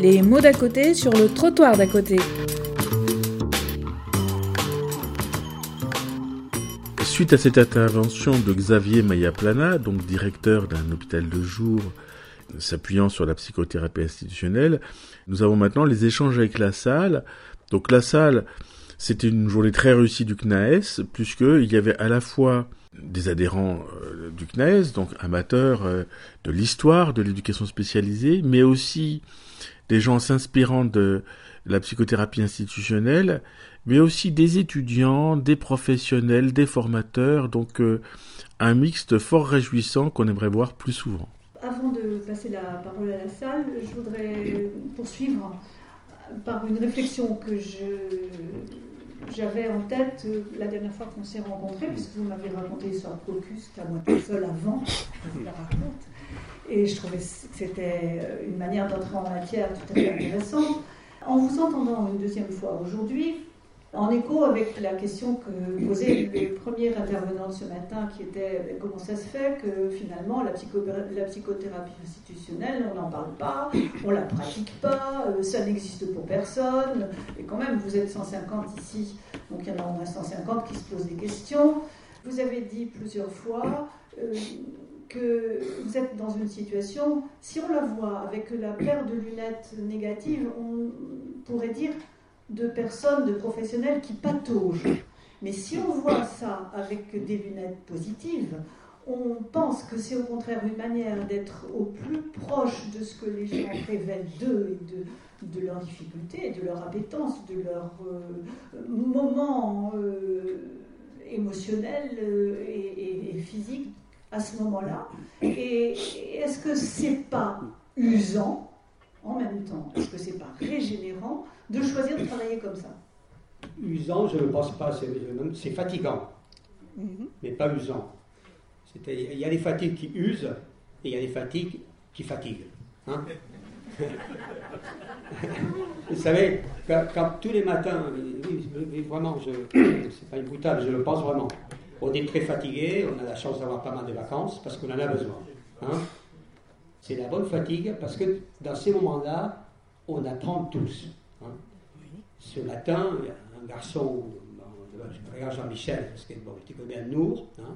Les mots d'à côté sur le trottoir d'à côté. Suite à cette intervention de Xavier Mayaplana, donc directeur d'un hôpital de jour s'appuyant sur la psychothérapie institutionnelle, nous avons maintenant les échanges avec la salle. Donc la salle, c'était une journée très réussie du CNAES, puisqu'il y avait à la fois des adhérents euh, du CNAES, donc amateurs euh, de l'histoire, de l'éducation spécialisée, mais aussi des gens s'inspirant de la psychothérapie institutionnelle, mais aussi des étudiants, des professionnels, des formateurs, donc euh, un mixte fort réjouissant qu'on aimerait voir plus souvent. Avant de passer la parole à la salle, je voudrais poursuivre par une réflexion que j'avais en tête la dernière fois qu'on s'est rencontrés, puisque vous m'avez raconté sur Focus qu'à moi tout seul avant. Et je trouvais que c'était une manière d'entrer en matière tout à fait intéressante. En vous entendant une deuxième fois aujourd'hui, en écho avec la question que posait le premier intervenant de ce matin, qui était comment ça se fait que finalement la, psychothérapie institutionnelle, on n'en parle pas, on la pratique pas, euh, ça n'existe pour personne, et quand même vous êtes 150 ici, donc il y en a au moins 150 qui se posent des questions. Vous avez dit plusieurs fois euh, que vous êtes dans une situation, si on la voit avec la paire de lunettes négatives, on pourrait dire de personnes, de professionnels qui pataugent. Mais si on voit ça avec des lunettes positives, on pense que c'est au contraire une manière d'être au plus proche de ce que les gens révèlent d'eux et de, leurs difficultés, de leur appétence, de leur euh, moment euh, émotionnel euh, et, et, physique à ce moment-là. Et est-ce que c'est pas usant en même temps Est-ce que c'est pas régénérant de choisir de travailler comme ça? Usant, je ne pense pas, c'est fatigant, mhm. mais pas usant. Il y a des fatigues qui usent et il y a des fatigues qui fatiguent. Hein. Vous savez, quand, tous les matins, vraiment, c'est pas une boutade, je le pense vraiment. On est très fatigué, on a la chance d'avoir pas mal de vacances parce qu'on en a besoin. Hein. C'est la bonne fatigue parce que dans ces moments-là, on apprend tous. Hein. Ce matin, a un garçon, je regarde Jean-Michel, parce que bon, connais Nour, hein.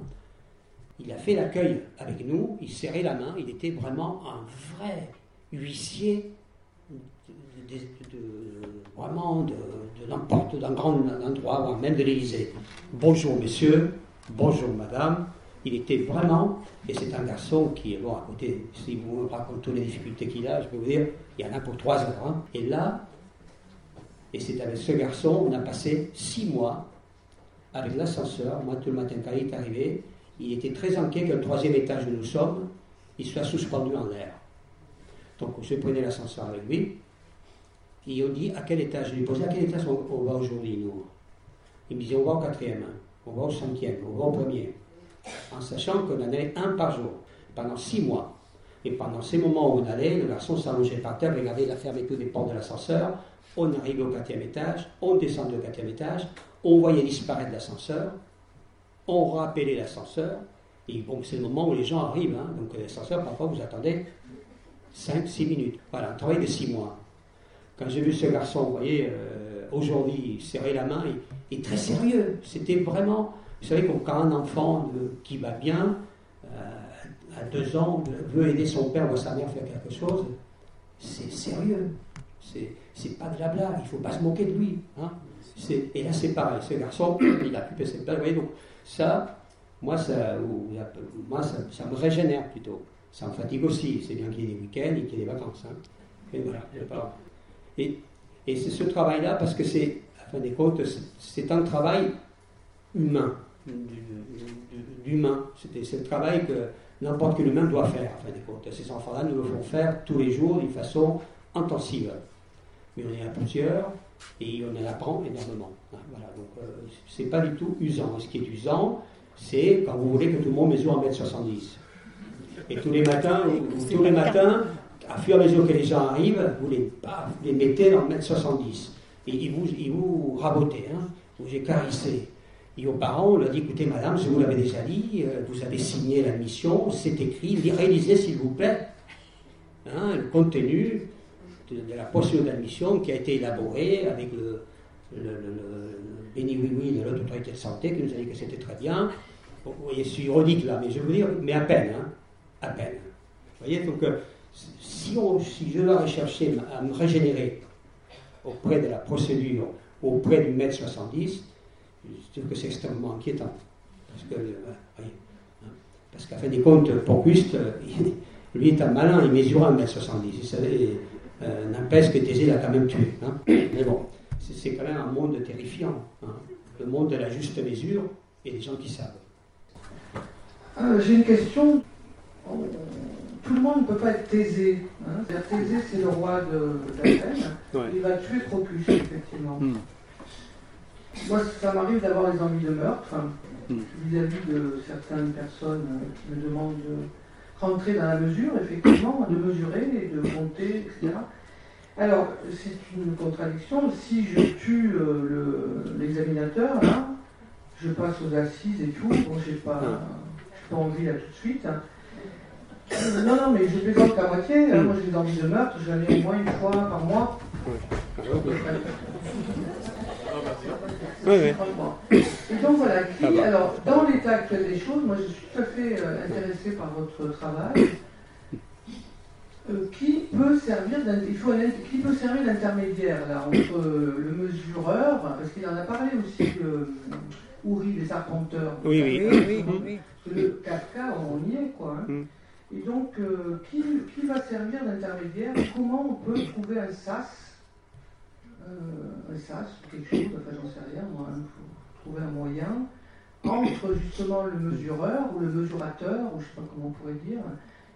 il a fait l'accueil avec nous, il serrait la main, il était vraiment un vrai huissier de, vraiment de, n'importe d'un grand endroit, même de l'Élysée. Bonjour messieurs, bonjour madame, il était vraiment, et c'est un garçon qui est bon à côté, si vous me racontez toutes les difficultés qu'il a, je peux vous dire, il y en a pour trois heures. Hein. Et là, et c'est avec ce garçon, on a passé six mois avec l'ascenseur. Moi, tout le matin, quand il est arrivé, il était très inquiet que troisième étage où nous sommes, il soit suspendu en l'air. Donc, je prenais l'ascenseur avec lui. Et on dit à quel étage? Je lui posais à quel étage on, va aujourd'hui, nous? Il me disait on va au quatrième, on va au cinquième, on va au premier en sachant qu'on en allait un par jour, pendant six mois. Et pendant ces moments où on allait, le garçon s'allongeait par terre, regardait la fermeture des portes de l'ascenseur, on arrivait au quatrième étage, on descendait au quatrième étage, on voyait disparaître l'ascenseur, on rappelait l'ascenseur, et bon, c'est le moment où les gens arrivent, hein. donc l'ascenseur, parfois, vous attendez 5-6 minutes. Voilà, un travail de 6 mois. Quand j'ai vu ce garçon, vous voyez, euh, aujourd'hui, serrer la main, il est très sérieux. C'était vraiment vous savez, quand un enfant qui va bien, euh, à deux ans, veut aider son père ou sa mère à faire quelque chose, c'est sérieux. C'est pas de la blague, il ne faut pas se moquer de lui. Hein. Et là, c'est pareil, ce garçon, il a pu cette blague. Vous voyez, donc ça, moi, ça, moi ça, me régénère plutôt. Ça me fatigue aussi. C'est bien qu'il y ait des week-ends et qu'il y ait des vacances. Hein. Et voilà, Et, et c'est ce travail-là, parce que c'est, à fin des comptes, c'est un travail humain d'humain. C'est le travail que n'importe quel humain doit faire, en fin de compte. Ces enfants-là nous le font faire tous les jours d'une façon intensive. Mais on est à plusieurs et on en apprend énormément. Hein, voilà, donc euh, c'est pas du tout usant. Ce qui est usant, c'est quand vous voulez que tout le monde mesure 1m70. Et tous les matins, tous les matins, à fur et à mesure que les gens arrivent, vous les, mettez en 1m70. Et ils vous, ils vous rabotez, hein, écarissez. Et aux parents, on leur dit écoutez, madame, je vous l'avais déjà dit, euh, vous avez signé la mission, c'est écrit, réalisez s'il vous plaît hein, le contenu. de, la procédure d'admission qui a été élaborée avec le, le, oui oui de l'autre autorité de santé qui nous a dit que c'était très bien. Vous voyez, je suis ironique là, mais je veux dire, mais à peine, hein, à peine. Vous voyez, donc euh, si, je dois rechercher à me régénérer auprès de la procédure auprès du mètre 70, je trouve que c'est extrêmement inquiétant. Parce euh, parce qu'à fin des comptes, Porcuste, euh, lui est un malin, il mesure 1m70. Il savait, n'empêche que Thésée l'a quand même tué. Hein. Mais bon, c'est quand même un monde terrifiant. Hein. Le monde de la juste mesure et des gens qui savent. Euh, j'ai une question. Tout le monde ne peut pas être Thésée. Hein. Thésée, c'est le roi d'Athènes. Il va tuer Procus, effectivement. Hmm. Moi, ça m'arrive d'avoir des envies de meurtre hmm. vis-à-vis de certaines personnes qui me demandent de rentrer dans la mesure, effectivement, de mesurer et de compter, etc. Alors, c'est une contradiction. Si je tue euh, l'examinateur, là, je passe aux assises et tout, bon, j'ai pas, pas envie là tout de suite. Hein. Non, non, mais je plaisante qu'à moitié. Hein. Moi, j'ai des envies de meurtre, j'en ai au moins une fois par mois. Et donc voilà, qui, alors dans l'état actuel des choses, moi je suis tout à fait euh, intéressé par votre travail. Euh, qui peut servir qui peut servir d'intermédiaire là entre euh, le mesureur, parce qu'il en a parlé aussi, euh, Ouri des arpenteurs. Oui, oui, oui, oui, Le 4K, on y est quoi. Hein. Et donc, qui, qui, va servir d'intermédiaire Comment on peut trouver un SAS euh, un SAS quelque chose, enfin j'en sais rien, moi, il faut trouver un moyen entre justement le mesureur ou le mesurateur, ou je ne sais pas comment on pourrait dire,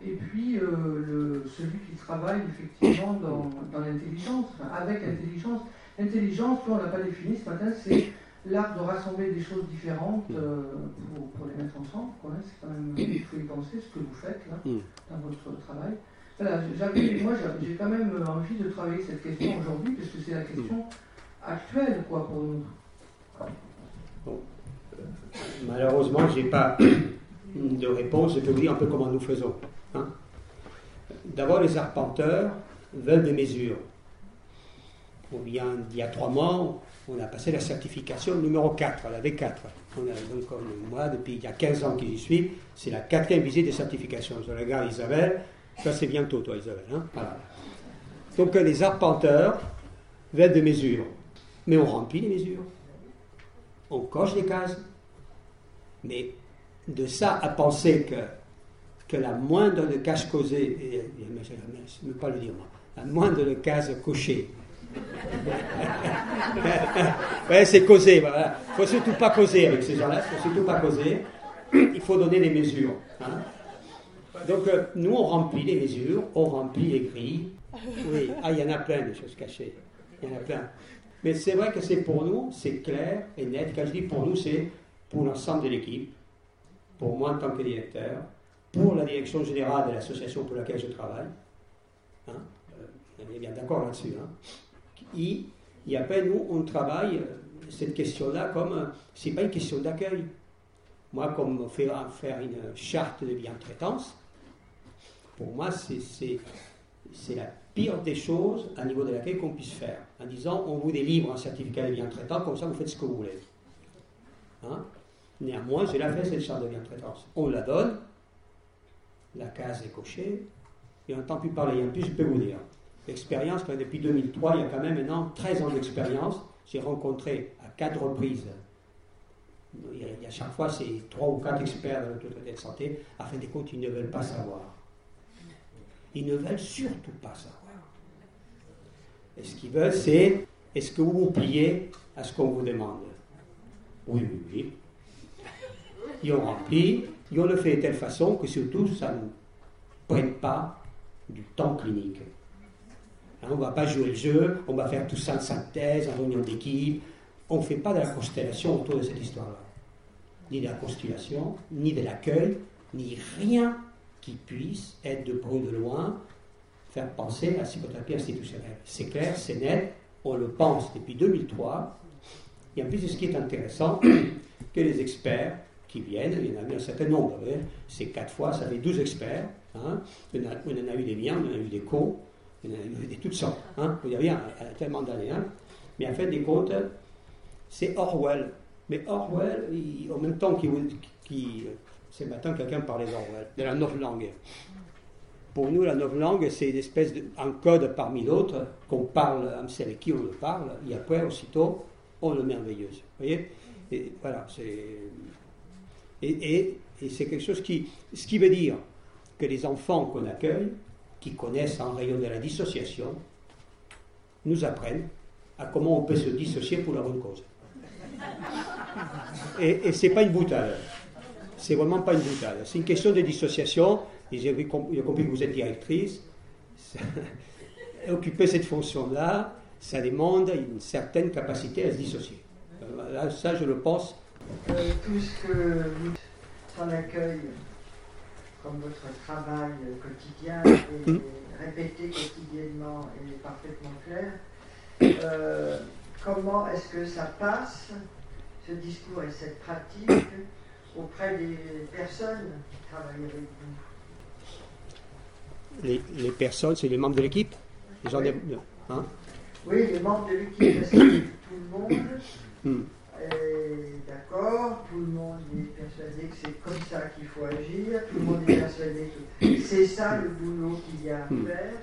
et puis euh, celui qui travaille effectivement dans, dans l'intelligence, avec intelligence. L'intelligence, on ne l'a pas défini ce matin, c'est l'art de rassembler des choses différentes euh, pour, pour, les mettre ensemble. C'est quand même, il faut y penser ce que vous faites là, mm. dans votre travail. Voilà, moi j'ai quand même envie de travailler cette question aujourd'hui, parce que c'est la question actuelle quoi, pour nous. Malheureusement, je n'ai pas de réponse. Je peux vous dire un peu comment nous faisons. Hein. D'abord, les arpenteurs veulent des mesures. On vient, il y a trois mois, on a passé la certification numéro 4, la V4. On a, donc, moi, depuis il y a 15 ans que j'y suis, c'est la quatrième visite de certification. Je regarde Isabelle, ça, c'est bientôt, toi, Isabelle. Hein Donc, les arpenteurs veulent des mesures. Mais on remplit les mesures. On coche les cases. Mais de ça à penser que, la moindre de cases causées, je ne pas le dire moi, la moindre de cases cochées, ouais, c'est causer, voilà. Il ne faut surtout pas causer avec ces gens-là, il ne faut surtout pas causer. Il faut donner des mesures. Hein. Donc, euh, nous, on remplit les mesures, on remplit les grilles. Oui, ah, il y en a plein de choses cachées. Il y en a plein. Mais c'est vrai que c'est pour nous, c'est clair et net. Quand je dis pour nous, c'est pour l'ensemble de l'équipe, pour moi en tant que directeur, pour la direction générale de l'association pour laquelle je travaille. Hein, euh, on est bien d'accord là-dessus. Hein. Et, et, après, nous, on travaille euh, cette question-là comme, c'est pas une question d'accueil. Moi, comme fait faire une charte de bien-traitance, pour moi, c'est la pire des choses à niveau de laquelle qu'on puisse faire. En disant, on vous délivre un certificat de bien traitant, comme ça vous faites ce que vous voulez. Hein? Néanmoins, j'ai la fait cette charte de bien traitance. On la donne, la case est cochée, et on n'entend plus parler. En plus, je peux vous dire, l'expérience, depuis 2003, il y a quand même maintenant 13 ans d'expérience. J'ai rencontré à quatre reprises, il y a, à chaque fois, c'est trois ou quatre experts de l'autorité de santé, afin des comptes, ils ne veulent pas savoir. Ils ne veulent surtout pas savoir. Et ce qu'ils veulent, c'est est-ce que vous vous pliez à ce qu'on vous demande? Oui, oui, oui. Ils ont rempli, ils ont le fait de telle façon que surtout ça ne prenne pas du temps clinique. Hein, on ne va pas jouer le jeu, on va faire tout ça en synthèse, en réunion d'équipe. On ne fait pas de la constellation autour de cette histoire-là. Ni de la constellation, ni de l'accueil, ni rien qui puisse être de près de loin faire penser à la psychothérapie institutionnelle. C'est clair, c'est net, on le pense depuis 2003. Et en plus, ce qui est intéressant, que les experts qui viennent, il y en a eu un certain nombre, c'est quatre fois, ça fait 12 experts. Hein. On, en a eu des biens, on en a eu des cons. Il y en a toutes sortes. Hein. Vous avez un, tellement d'années. Hein. Mais en fait, des comptes, c'est Orwell. Mais Orwell, en même temps qu'il. Qui, ce matin, quelqu'un parlait d'Orwell, de la langue. Pour nous, la langue, c'est une espèce de, un code parmi d'autres qu'on parle, on sait avec qui on le parle, et après, aussitôt, on le merveilleuse. Vous voyez? Et Voilà, c'est. Et, et c'est quelque chose qui. Ce qui veut dire que les enfants qu'on accueille, qui connaissent en rayon de la dissociation, nous apprennent à comment on peut se dissocier pour la bonne cause. Et, et c'est pas une boutade. C'est vraiment pas une boutade. C'est une question de dissociation. J'ai compris que vous êtes directrice. Occuper cette fonction-là, ça demande une certaine capacité à se dissocier. Là, ça, je le pense. Euh, tout ce que vous en accueil comme votre travail quotidien est hmm. répété quotidiennement et parfaitement clair, euh, comment est-ce que ça passe, ce discours et cette pratique, auprès des personnes qui travaillent avec vous? Les, personnes, c'est les membres de l'équipe? Les gens oui. Hein? Oui, les membres de l'équipe, que tout le monde. Hmm d'accord, tout le monde est persuadé que c'est comme ça qu'il faut agir, tout le monde est persuadé que c'est ça le boulot qu'il y a à hmm. faire.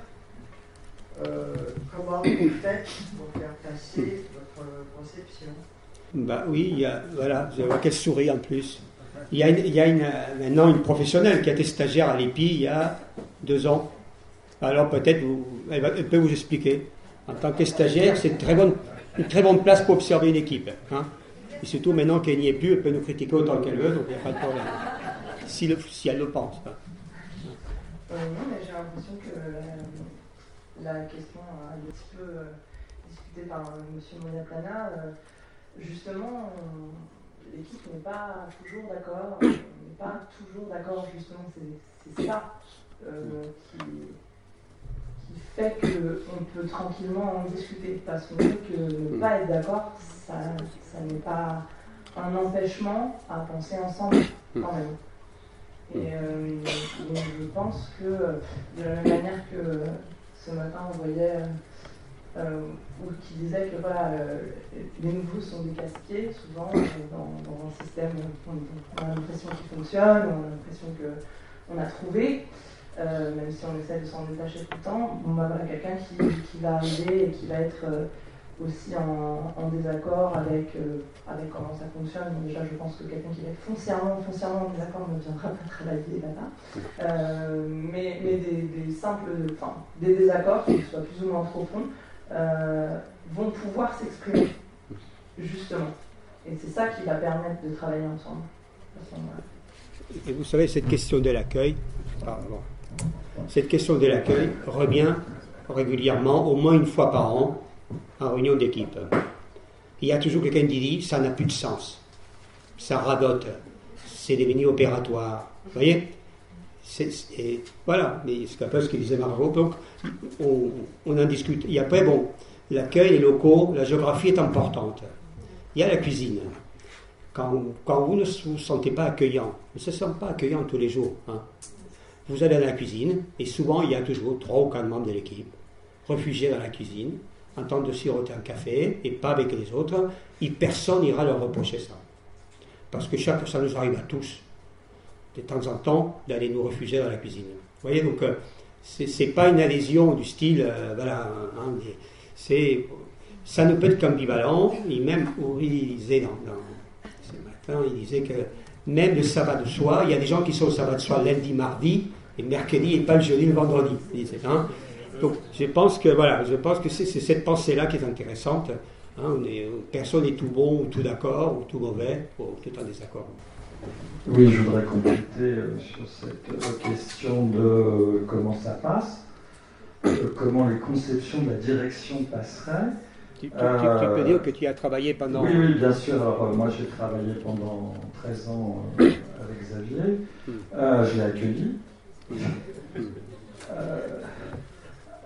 Euh, comment vous faites pour faire passer votre conception? Bah oui, il y a, voilà, je vois qu'elle sourit en plus. Il y a, il y a une, maintenant une professionnelle qui a été stagiaire à l'EPI il y a deux ans. Alors peut-être elle, peut vous expliquer. En tant que stagiaire, c'est une très bonne, une très bonne place pour observer une équipe. Hein. Et surtout, maintenant qu'elle n'y est plus, elle peut nous critiquer autant qu'elle veut, donc il n'y a pas de problème. Si, le, si elle le pense. Hein. Euh, non, mais j'ai l'impression que la, question a un petit peu euh, discutée par euh, M. Monaplana. Euh, justement, l'équipe n'est pas toujours d'accord, n'est pas toujours d'accord, justement, c'est ça qui fait qu'on peut tranquillement en discuter. Parce qu'on sait que ne pas être d'accord, ça, ça n'est pas un empêchement à penser ensemble quand même. Et euh, donc je pense que de la même manière que ce matin on voyait euh, ou qui disait que voilà, euh, les nouveaux sont des casquiers, souvent dans, dans, un système on, a l'impression qu'il fonctionne, on a l'impression qu'on a trouvé. Euh, même si on essaie de s'en détacher tout le temps, on va avoir quelqu'un qui, qui, va arriver et qui va être euh, aussi en, désaccord avec, euh, avec comment ça fonctionne. Déjà, je pense que quelqu'un qui va être foncièrement, foncièrement en désaccord ne viendra pas travailler là-bas. mais, mais des, simples, enfin, des désaccords, qui soient plus ou moins profonds, vont pouvoir s'exprimer, justement. Et c'est ça qui va permettre de travailler ensemble. Et vous savez, cette question de l'accueil, cette question de l'accueil revient régulièrement, au moins une fois par an, en réunion d'équipe. Il y a toujours quelqu'un qui dit ça n'a plus de sens, ça radote, c'est devenu opératoire. Vous voyez? Voilà, mais c'est un peu ce que disait Margot. Donc, on, on, en discute. Et après, bon, l'accueil, les locaux, la géographie est importante. Il y a la cuisine. Quand, vous ne vous sentez pas accueillant, ne se sent pas accueillant tous les jours. Hein, vous allez dans la cuisine, et souvent il y a toujours trois ou quatre membres de l'équipe, réfugiés dans la cuisine, en train de siroter un café, et pas avec les autres, et personne n'ira leur reprocher ça. Parce que chaque, ça nous arrive à tous, de temps en temps, d'aller nous réfugier dans la cuisine. Vous voyez, donc, euh, c'est pas une adhésion du style, euh, voilà, hein, c'est, ça ne peut être qu'ambivalent, et même, il disait dans, ce matin, il disait que même le sabbat de soir, il y a des gens qui sont au sabbat de soir lundi, mardi, et mercredi et pas le jeudi, le vendredi. Hein. Donc je pense que voilà, que c'est cette pensée-là qui est intéressante. Hein. personne n'est tout bon ou tout d'accord ou tout mauvais ou tout en désaccord. Oui, je voudrais compléter euh, sur cette euh, question de euh, comment ça passe, comment les conceptions de la direction passeraient. Tu, peux dire que tu as travaillé pendant. Oui, oui bien sûr. Alors, moi, j'ai travaillé pendant 13 ans avec Xavier. Hmm. je l'ai accueilli. Euh,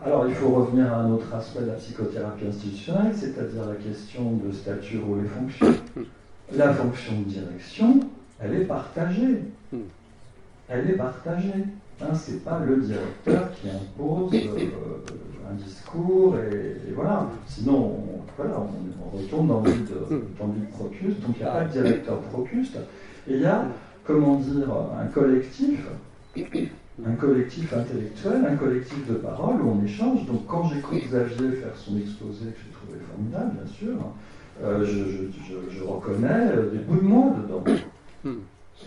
alors, il faut revenir à un autre aspect de la psychothérapie institutionnelle, c'est-à-dire la question de statut, rôle et fonction. La fonction de direction, elle est partagée. Elle est partagée. Hein, Ce n'est pas le directeur qui impose euh, un discours, et, voilà. Sinon, on, voilà, on, retourne dans le vide, dans le Procuste, donc il n'y a pas de directeur Procuste. Et il y a, comment dire, un collectif, un collectif intellectuel, un collectif de parole où on échange. Donc quand j'écoute Xavier faire son exposé, que j'ai trouvé formidable, bien sûr, euh, je, reconnais des bouts de moi dedans. Hmm.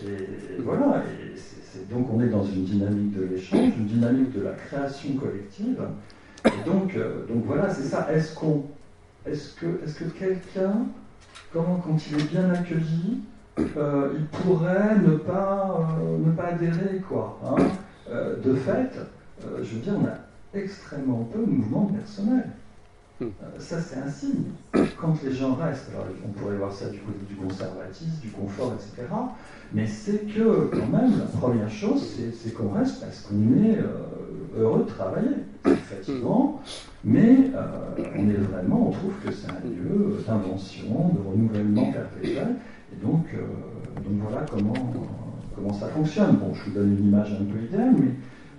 Et, voilà, et donc on est dans une dynamique de l'échange, une dynamique de la création collective. Et donc, euh, donc voilà, c'est ça. Est-ce qu'on, est-ce que, est-ce que quelqu'un, comment, quand il est bien accueilli, euh, il pourrait ne pas, ne pas adhérer, quoi. Hein? De fait, je veux dire, on a extrêmement peu de mouvement personnel. Hmm. Euh, ça, c'est un signe. Quand les gens restent, alors on pourrait voir ça du côté du conservatisme, du confort, etc. Mais c'est que, quand même, la première chose, c'est qu'on reste parce qu'on est euh, heureux de travailler. C'est fatigant, mais euh, on est vraiment, on trouve que c'est un lieu d'invention, de renouvellement perpétuel. Et donc, donc voilà comment, comment ça fonctionne. Bon, je vous donne une image un peu idéale, mais,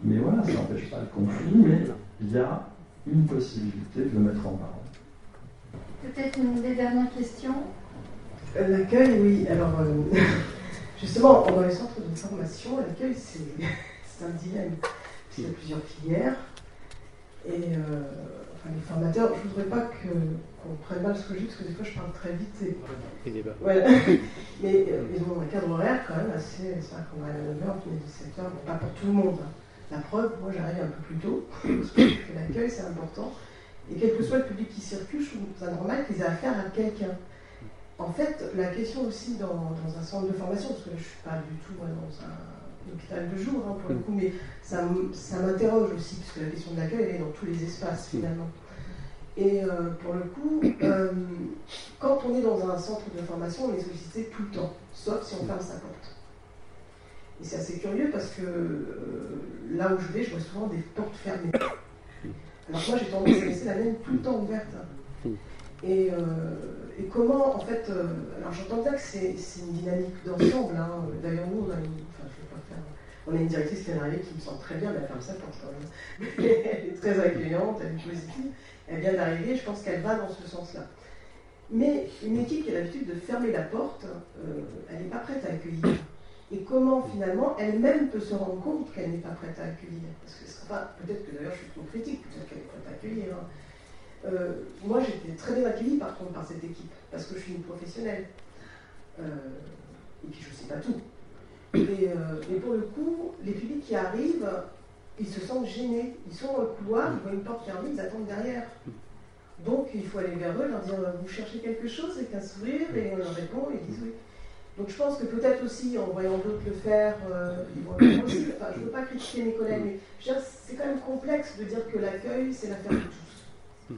mais voilà, ça n'empêche pas le conflit, mais il y a une possibilité de le mettre en parole. Peut-être une des dernières questions? Euh, L'accueil, oui. Alors, euh, justement, dans les centres de formation, l'accueil, c'est un dilemme. Il y a plusieurs filières. Et euh, enfin, les formateurs, je ne voudrais pas qu'on prenne mal ce que je dis, parce que des fois je parle très vite. Et... Mais ils ont un cadre horaire quand même assez. C'est vrai qu'on va à 9h, on est 17h, pas pour tout le monde. Hein. La preuve, moi j'arrive un peu plus tôt, parce que l'accueil c'est important. Et quel que soit le public qui circule, je trouve ça normal qu'ils aient affaire à quelqu'un. En fait, la question aussi dans, un centre de formation, parce que là je ne suis pas du tout dans un hôpital de jour hein, pour le mm. coup, mais ça, ça m'interroge aussi, parce que la question de l'accueil elle est dans tous les espaces mm. finalement. Et euh, pour le coup, euh, quand on est dans un centre de formation, on est sollicité tout le temps, sauf si on ferme sa porte. Et c'est assez curieux parce que euh, là où je vais, je vois souvent des portes fermées. Alors moi, j'ai tendance à laisser la mienne tout le temps ouverte. Et, et comment, en fait, alors j'entends bien que c'est une dynamique d'ensemble. Hein. D'ailleurs, nous, on a une, enfin, je pas on a une directrice qui est arrivée qui me sent très bien, elle ferme sa porte quand même. elle est très accueillante, elle est positive. Elle vient d'arriver, je pense qu'elle va dans ce sens-là. Mais une équipe qui a l'habitude de fermer la porte, elle n'est pas prête à accueillir et comment finalement elle-même peut se rendre compte qu'elle n'est pas prête à accueillir? Parce que, enfin, peut-être que d'ailleurs je suis trop critique, peut-être qu'elle est prête à accueillir. Hein. Euh, moi j'étais très bien accueillie par contre par cette équipe, parce que je suis une professionnelle. Euh, et puis je ne sais pas tout. Et, euh, pour le coup, les publics qui arrivent, ils se sentent gênés. Ils sont dans le couloir, ils voient une porte fermée, ils attendent derrière. Donc il faut aller vers eux, leur dire Vous cherchez quelque chose avec un sourire, et on leur répond, et ils disent oui. Donc je pense que peut-être aussi, en voyant d'autres le faire, euh, ils vont aussi. Je ne veux pas critiquer mes collègues, mais c'est quand même complexe de dire que l'accueil, c'est l'affaire de tous.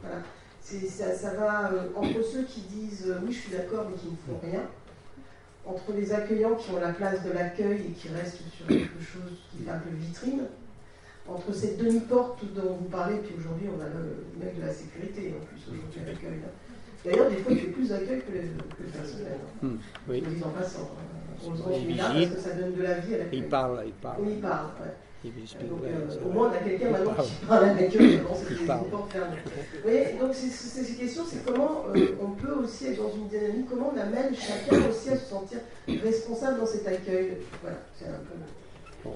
Ça, va euh, entre ceux qui disent euh, oui, je suis d'accord, mais qui ne font rien, entre les accueillants qui ont la place de l'accueil et qui restent sur quelque chose qui fait un peu vitrine, entre cette demi-porte dont vous parlez, puis aujourd'hui on a le mec de la sécurité en plus aujourd'hui à l'accueil. D'ailleurs, des fois, il fait plus d'accueil que, que, le personnel. Mmh, oui. En passant. On le parce que ça donne de la vie à l'accueil. Il parle, il parle. Oui, il parle, ouais. Donc, euh, au moins, on a quelqu'un maintenant qui parle avec eux c'est. Vous donc ces questions, c'est comment euh, on peut aussi être dans une dynamique, comment on amène chacun aussi à se sentir responsable dans cet accueil. Voilà, c'est un peu. Bon.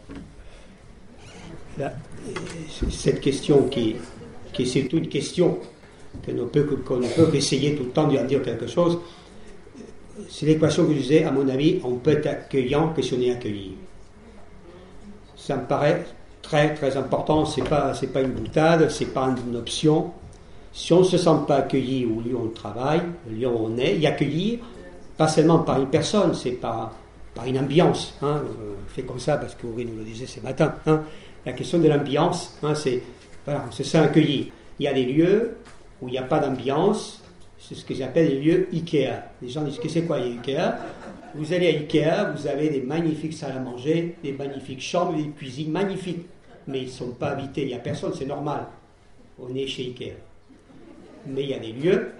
Là, cette question qui, qui c'est une question qu'on ne peut, qu'on ne peut qu'essayer tout le temps d'en dire quelque chose. C'est l'équation que je disais, à mon avis, on peut être accueillant que si on est accueilli. Ça me paraît très très important, c'est pas, c'est pas une boutade, c'est pas une option. Si on ne se sent pas accueilli au lieu où on travaille, au lieu où on est, y accueillir, pas seulement par une personne, c'est par, par une ambiance. Hein. On fait comme ça parce que nous le disait ce matin. Hein. La question de l'ambiance, hein, c'est voilà, on se sent accueilli. Il y a des lieux où il n'y a pas d'ambiance, c'est ce que j'appelle les lieux Ikea. Les gens disent que c'est quoi Ikea? Vous allez à Ikea, vous avez des magnifiques salles à manger, des magnifiques chambres, des cuisines magnifiques, mais ils ne sont pas habités, il n'y a personne, c'est normal. On est chez Ikea. Mais il y a des lieux,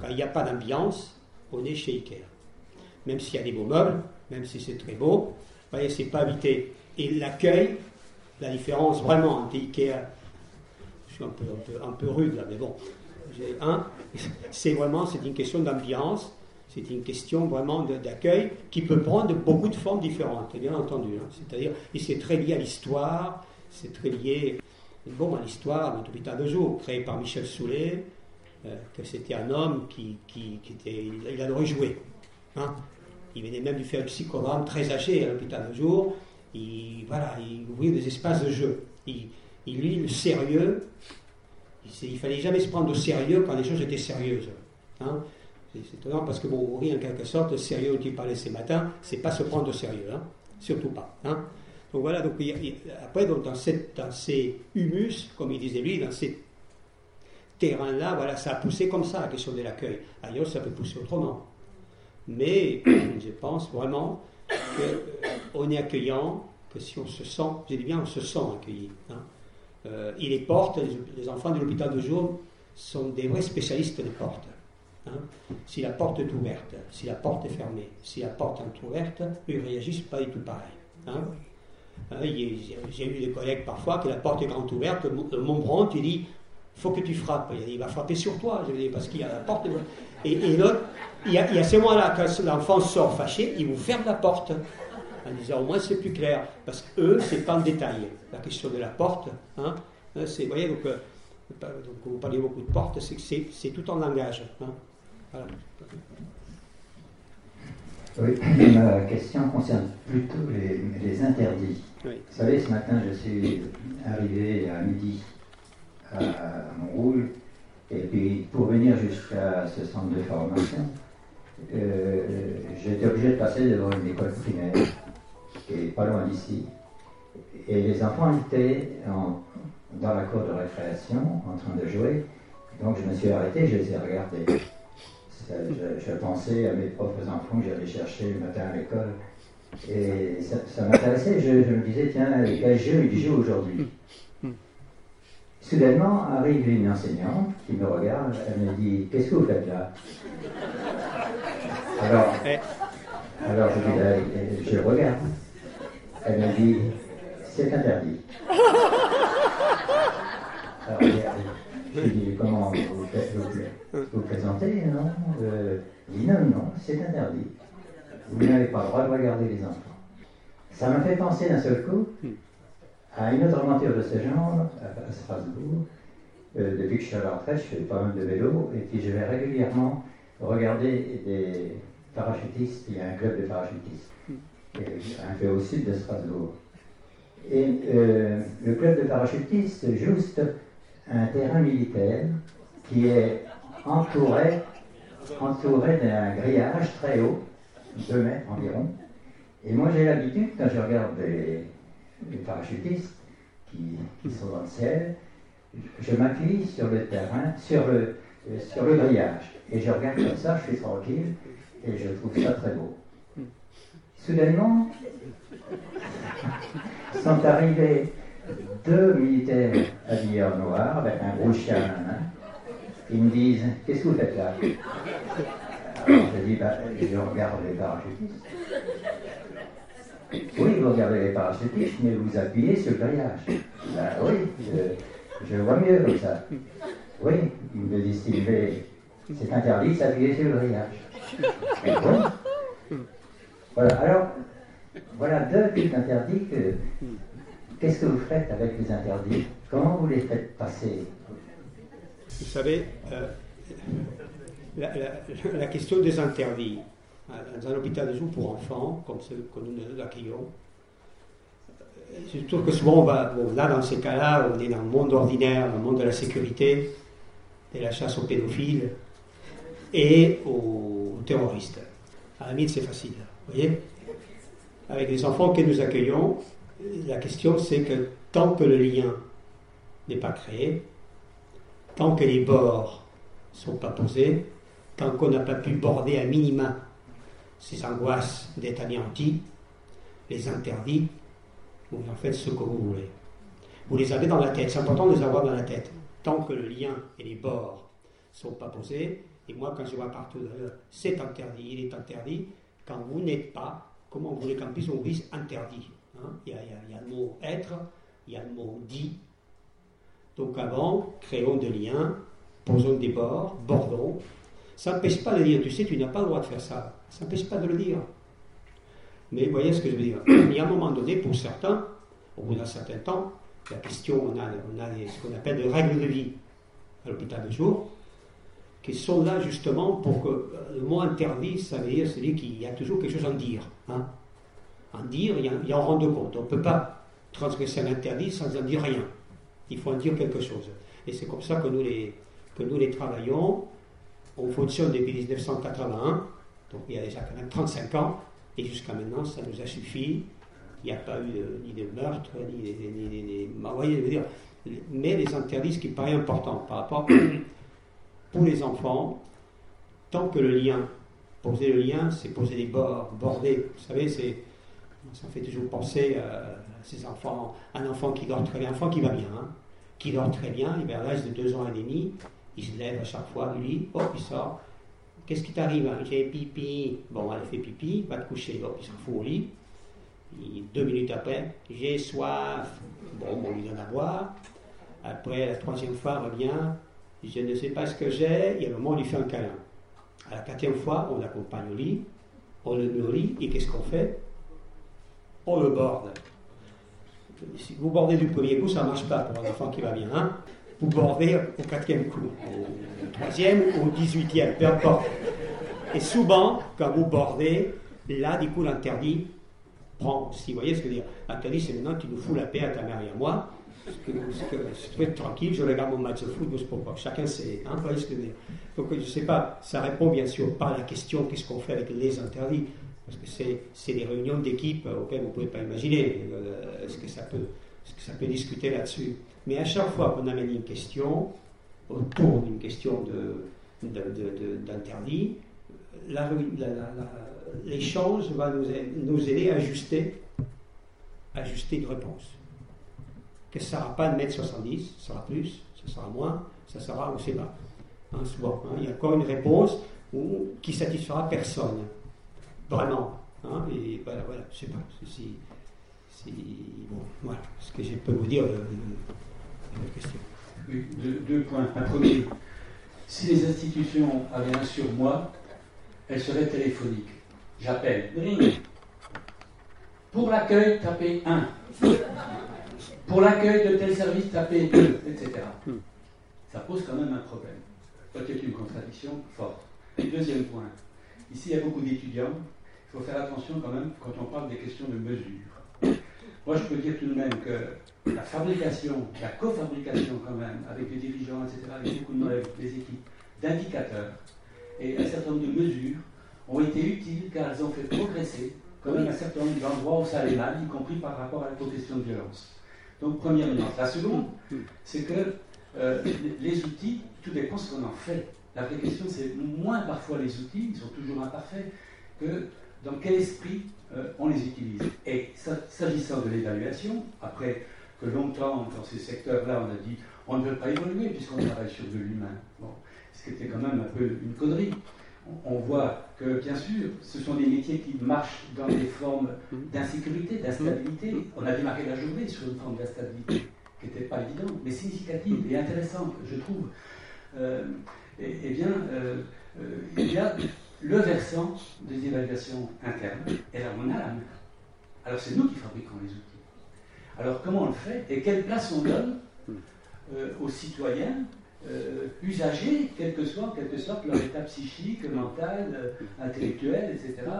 quand il n'y a pas d'ambiance, on est chez Ikea. Même s'il y a des beaux meubles, même si c'est très beau, voyez, c'est pas habité. Et l'accueil, la différence vraiment entre Ikea je suis un peu, rude là, mais bon. Un, c'est vraiment une question d'ambiance, c'est une question vraiment d'accueil qui peut prendre beaucoup de formes différentes, bien entendu. Hein. C'est-à-dire, et c'est très lié à l'histoire, c'est très lié bon, à l'histoire notre hôpital de jour, créé par Michel Soulet, euh, que c'était un homme qui, qui, était, il, adorait jouer. Hein. Il venait même du faire un psychodrame très âgé à l'hôpital de jour. Il, voilà, il ouvrait des espaces de jeu. Il, il lui, le sérieux, il, ne fallait jamais se prendre au sérieux quand les choses étaient sérieuses. Hein. C'est étonnant parce que, bon, oui, en quelque sorte, le sérieux dont il parlait ces matins, c'est pas se prendre au sérieux, hein. surtout pas. Hein. Donc voilà, donc, après, dans, ces humus, comme il disait lui, dans ces terrains-là, voilà, ça a poussé comme ça, la question de l'accueil. Ailleurs, ça peut pousser autrement. Mais je pense vraiment qu'on est accueillant, que si on se sent, j'ai dit bien, on se sent accueilli. Hein. Euh, et les portes, les, enfants de l'hôpital de jour sont des vrais spécialistes des portes. Hein. Si la porte est ouverte, si la porte est fermée, si la porte est ouverte, eux, ils réagissent pas du tout pareil. Hein. hein j'ai eu des collègues parfois que la porte est grande ouverte, mon bronze, il dit faut que tu frappes. Il va frapper sur toi, parce qu'il y a la porte. Et, l'autre, il y a, il y a ces moments-là, quand l'enfant sort fâché, il vous ferme la porte en disant au moins c'est plus clair, parce que eux, c'est pas en détail. La question de la porte, vous voyez, donc, euh, donc, vous parlez beaucoup de porte, c'est, tout en langage. Voilà. Oui, ma question concerne plutôt les, les interdits. Vous savez, ce matin, je suis arrivé à midi à Montrouge, et puis pour venir jusqu'à ce centre de formation, euh, j'étais obligé de passer devant une école primaire qui est pas loin d'ici. Et les enfants étaient dans la cour de récréation en train de jouer. Donc je me suis arrêté, je les ai regardés. Je, pensais à mes propres enfants que j'allais chercher le matin à l'école. Et ça, m'intéressait, je, me disais, tiens, quel jeu ils jouent aujourd'hui? Soudainement arrive une enseignante qui me regarde, elle me dit Qu'est-ce que vous faites là Alors, alors je dis ben, regarde. Elle me dit C'est interdit. Alors, je lui dis Comment vous, vous, vous présentez Non euh, dit Non, non, c'est interdit. Vous n'avez pas le droit de regarder les enfants. Ça m'a fait penser d'un seul coup à une autre aventure de ce genre à Strasbourg. Euh, depuis que je suis à la retraite, je fais pas mal de vélo et puis je vais régulièrement regarder des parachutistes. Il y a un club de parachutistes, un peu au sud de Strasbourg. Et euh, le club de parachutistes juste un terrain militaire qui est entouré, entouré d'un grillage très haut, 2 mètres environ. Et moi j'ai l'habitude, quand je regarde des, les parachutistes qui, sont dans le ciel, je m'appuie sur le terrain, sur le, sur le grillage. Et je regarde comme ça, je suis tranquille, et je trouve ça très beau. Soudainement, sont arrivés deux militaires habillés en noir, avec un gros chien à la main. Ils me disent Qu'est-ce que vous faites là? Alors je dis bah, Je regarde les parachutistes. Oui, vous regardez les parachutistes, mais vous appuyez sur le grillage. Ben oui, je, vois mieux comme ça. Oui, il me dit c'est interdit de s'appuyer sur le grillage. Voilà, alors, voilà deux types d'interdits Qu'est-ce que vous faites avec les interdits? Comment vous les faites passer? Vous savez, euh, la question des interdits, dans un hôpital de jour pour enfants, comme celui que nous accueillons. Je trouve que souvent, on va, là, dans ces cas-là, on est dans le monde ordinaire, dans le monde de la sécurité, de la chasse aux pédophiles et aux terroristes. À la limite, c'est facile. Vous voyez? Avec les enfants que nous accueillons, la question, c'est que tant que le lien n'est pas créé, tant que les bords ne sont pas posés, tant qu'on n'a pas pu border à minima ces angoisses d'être anéanties, les interdits, vous en faites ce que vous voulez. Vous les avez dans la tête, c'est important de les avoir dans la tête. Tant que le lien et les bords ne sont pas posés, et moi quand je vois partout c'est interdit, il est interdit, quand vous n'êtes pas, comment vous voulez qu'en plus on dise interdit? Hein il, y a, le mot être, il y a le mot dit, Donc avant, créons des liens, posons des bords, bordons. Ça n'empêche pas de dire, tu sais, tu n'as pas le droit de faire ça. Ça n'empêche pas de le dire. Mais voyez ce que je veux dire Il y a un moment donné, pour certains, au bout d'un certain temps, la question, on a, on a ce qu'on appelle des règles de vie à l'hôpital de jour, qui sont là justement pour que le mot interdit, ça veut dire, qu'il y a toujours quelque chose à dire. Hein. En dire, a, en rendre compte. On ne peut pas transgresser un interdit sans en dire rien. Il faut en dire quelque chose. Et c'est comme ça que nous les, que nous les travaillons. On fonctionne depuis 1981, donc il y a déjà quand même 35 ans, et jusqu'à maintenant, ça nous a suffi. Il n'y a pas eu ni de meurtre, ni des. Bah, voyez, dire, mais les interdits, ce qui paraît important par rapport pour les enfants, tant que le lien, poser le lien, c'est poser des bords, border. Vous savez, c'est, ça fait toujours penser à ces enfants, un enfant qui dort très bien, un enfant qui va bien, hein, qui dort très bien, et vers l'âge de deux ans et demi, il se lève à chaque fois du lit, hop, il sort. Qu'est-ce qui t'arrive hein? J'ai pipi. Bon, elle fait pipi, va te coucher, hop, il s'en fout au lit. deux minutes après, j'ai soif. Bon, on lui donne à boire. Après, la troisième fois, revient. Je ne sais pas ce que j'ai. Et à un moment, on lui fait un câlin. À la quatrième fois, on l'accompagne au lit. On le nourrit. Et qu'est-ce qu'on fait? On le borde. Si vous bordez du premier coup, ça ne marche pas pour un enfant qui va bien. Hein vous bordez au quatrième coup, au troisième ou au dix-huitième, peu importe. Et souvent, quand vous bordez, là, du coup, l'interdit prend aussi. Vous voyez ce que je veux dire? L'interdit, c'est maintenant, tu nous fous la paix à ta mère et à moi. Je peux être tranquille, je regarde mon match de foot, pas. Chacun sait. Hein, vous voyez ce que je veux dire? Donc, je ne sais pas, ça répond bien sûr pas à la question qu'est-ce qu'on fait avec les interdits? Parce que c'est des réunions d'équipe auxquelles vous ne pouvez pas imaginer euh, ce, que ça peut, discuter là-dessus? Mais à chaque fois qu'on amène une question, autour d'une question d'interdit, l'échange va nous, aider à ajuster, ajuster une réponse. Que ça ne sera pas de mettre 70, ça sera plus, ça sera moins, ça sera, on ne sait pas. Hein, hein, il y a encore une réponse où, qui satisfera personne. Vraiment. Hein, et voilà, voilà, je ne sais pas. Si, bon, voilà ce que je peux vous dire. Euh, oui, deux, points. Un premier, si les institutions avaient un sur moi, elles seraient téléphoniques. J'appelle. Pour l'accueil, tapez 1. Pour l'accueil de tel service, tapez 2, etc. Ça pose quand même un problème. Peut-être une contradiction forte. Deuxième point. Ici, il y a beaucoup d'étudiants. Faut faire attention quand même quand on parle des questions de mesure. Moi, je peux dire tout de même que la fabrication, la cofabrication quand même, avec les dirigeants, etc., avec beaucoup de les équipes, d'indicateurs et un certain nombre de mesures ont été utiles car elles ont fait progresser quand même un certain nombre d'endroits où ça allait mal, y compris par rapport à la question de violence. Donc, première nuance. La seconde, c'est que euh, les outils, tout dépend ce qu'on en fait. La vraie question, c'est moins parfois les outils, ils sont toujours imparfaits, que dans quel esprit euh, on les utilise. Et s'agissant de l'évaluation, après que longtemps, dans ces secteurs-là, on a dit on ne veut pas évoluer puisqu'on travaille sur de l'humain. Bon, ce qui était quand même un peu une connerie. On, voit que, bien sûr, ce sont des métiers qui marchent dans des formes d'insécurité, d'instabilité. On a démarré la journée sur une forme d'instabilité qui n'était pas évidente, mais significative et intéressante, je trouve. Euh, eh bien, euh, il y a le versant des évaluations internes, la main. Alors c'est nous qui fabriquons les outils. Alors comment on le fait et quelle place on donne euh, aux citoyens euh, usagers, quel que soit en quelque sorte leur état psychique, mental, euh, intellectuel, etc.,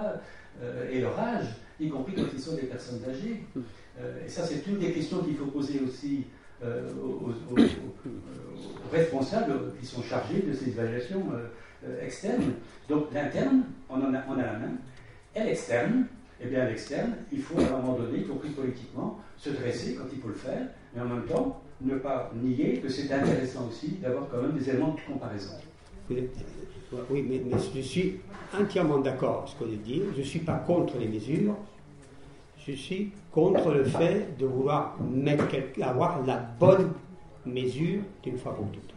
et leur âge, y compris quand ils sont des personnes âgées. et ça, c'est une des questions qu'il faut poser aussi aux, responsables qui sont chargés de ces évaluations externes. Donc l'interne, on, en a, on a la main, et l'externe, eh bien l'externe, il faut à un moment donné, y compris politiquement, se dresser quand il faut le faire, mais en même temps, ne pas nier que c'est intéressant aussi d'avoir quand même des éléments de comparaison. Oui, mais, je suis entièrement d'accord avec ce qu'on dit. Je ne suis pas contre les mesures. Je suis contre le fait de vouloir mettre avoir la bonne mesure d'une fois pour toutes.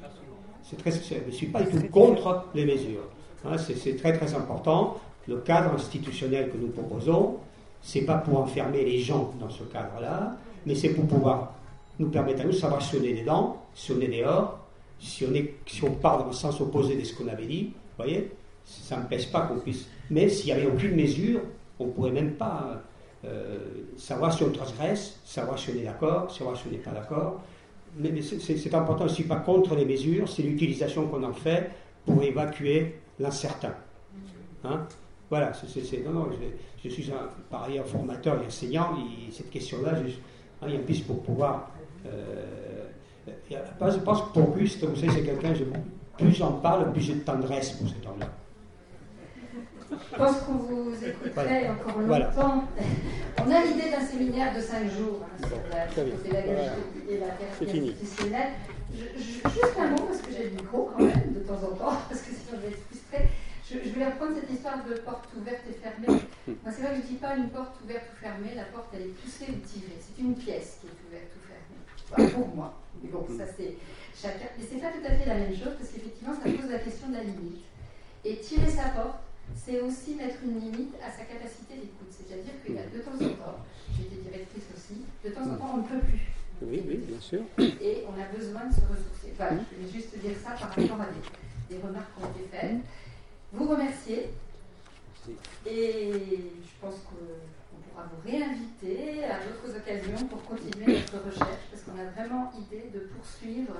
Très, je ne suis pas du tout contre les mesures. Hein, c'est très très important. Le cadre institutionnel que nous proposons, c'est pas pour enfermer les gens dans ce cadre-là, mais c'est pour pouvoir nous permettent à nous de savoir si on est dedans, si on est dehors, si on, est, si on part dans le sens opposé de ce qu'on avait dit. Vous voyez? Ça ne me pèse pas qu'on puisse. Mais s'il n'y avait aucune mesure, on ne pourrait même pas euh, savoir si on transgresse, savoir si on est d'accord, savoir si on n'est pas d'accord. Mais, c'est important aussi, pas contre les mesures, c'est l'utilisation qu'on en fait pour évacuer l'incertain. Hein? Voilà, je, suis un, par ailleurs formateur et enseignant, et cette question-là, hein, il y a plus pour pouvoir. Euh, je pense que pour Auguste, vous savez, c'est quelqu'un, plus j'en parle, plus j'ai de tendresse pour cet homme-là. Je pense qu'on vous écouterait encore longtemps. On a l'idée d'un séminaire de 5 jours hein, sur la pédagogie et la perspective institutionnelle. Juste un mot, parce que j'ai le micro quand même, de temps en temps, parce que sinon je vais être frustrée. Je, je, vais reprendre cette histoire de porte ouverte et fermée. c'est vrai que je ne dis pas une porte ouverte ou fermée, la porte elle est poussée ou tirée. C'est une pièce qui est ouverte ou fermée. pour moi. Mais bon, ça c'est chacun. Mais c'est pas tout à fait la même chose parce qu'effectivement ça pose la question de la limite. Et tirer sa porte, c'est aussi mettre une limite à sa capacité d'écoute. C'est-à-dire qu'il y a de temps en temps, j'étais directrice aussi, de temps en temps on ne peut plus. Oui, oui, bien sûr. Et on a besoin de se ressourcer. Voilà, je voulais juste dire ça par rapport à des, des remarques qui ont été faites. Vous remercier. Et je pense qu'on pourra vous réinviter à d'autres occasions pour continuer notre recherche, parce qu'on a vraiment idée de poursuivre,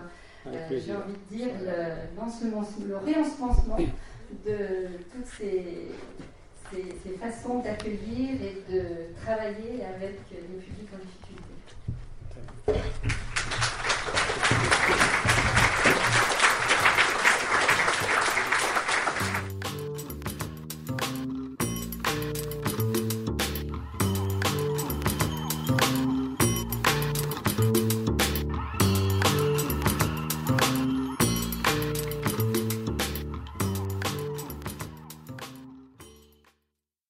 euh, j'ai envie de dire, le, le réensemencement de toutes ces, ces, façons d'accueillir et de travailler avec les publics en difficulté.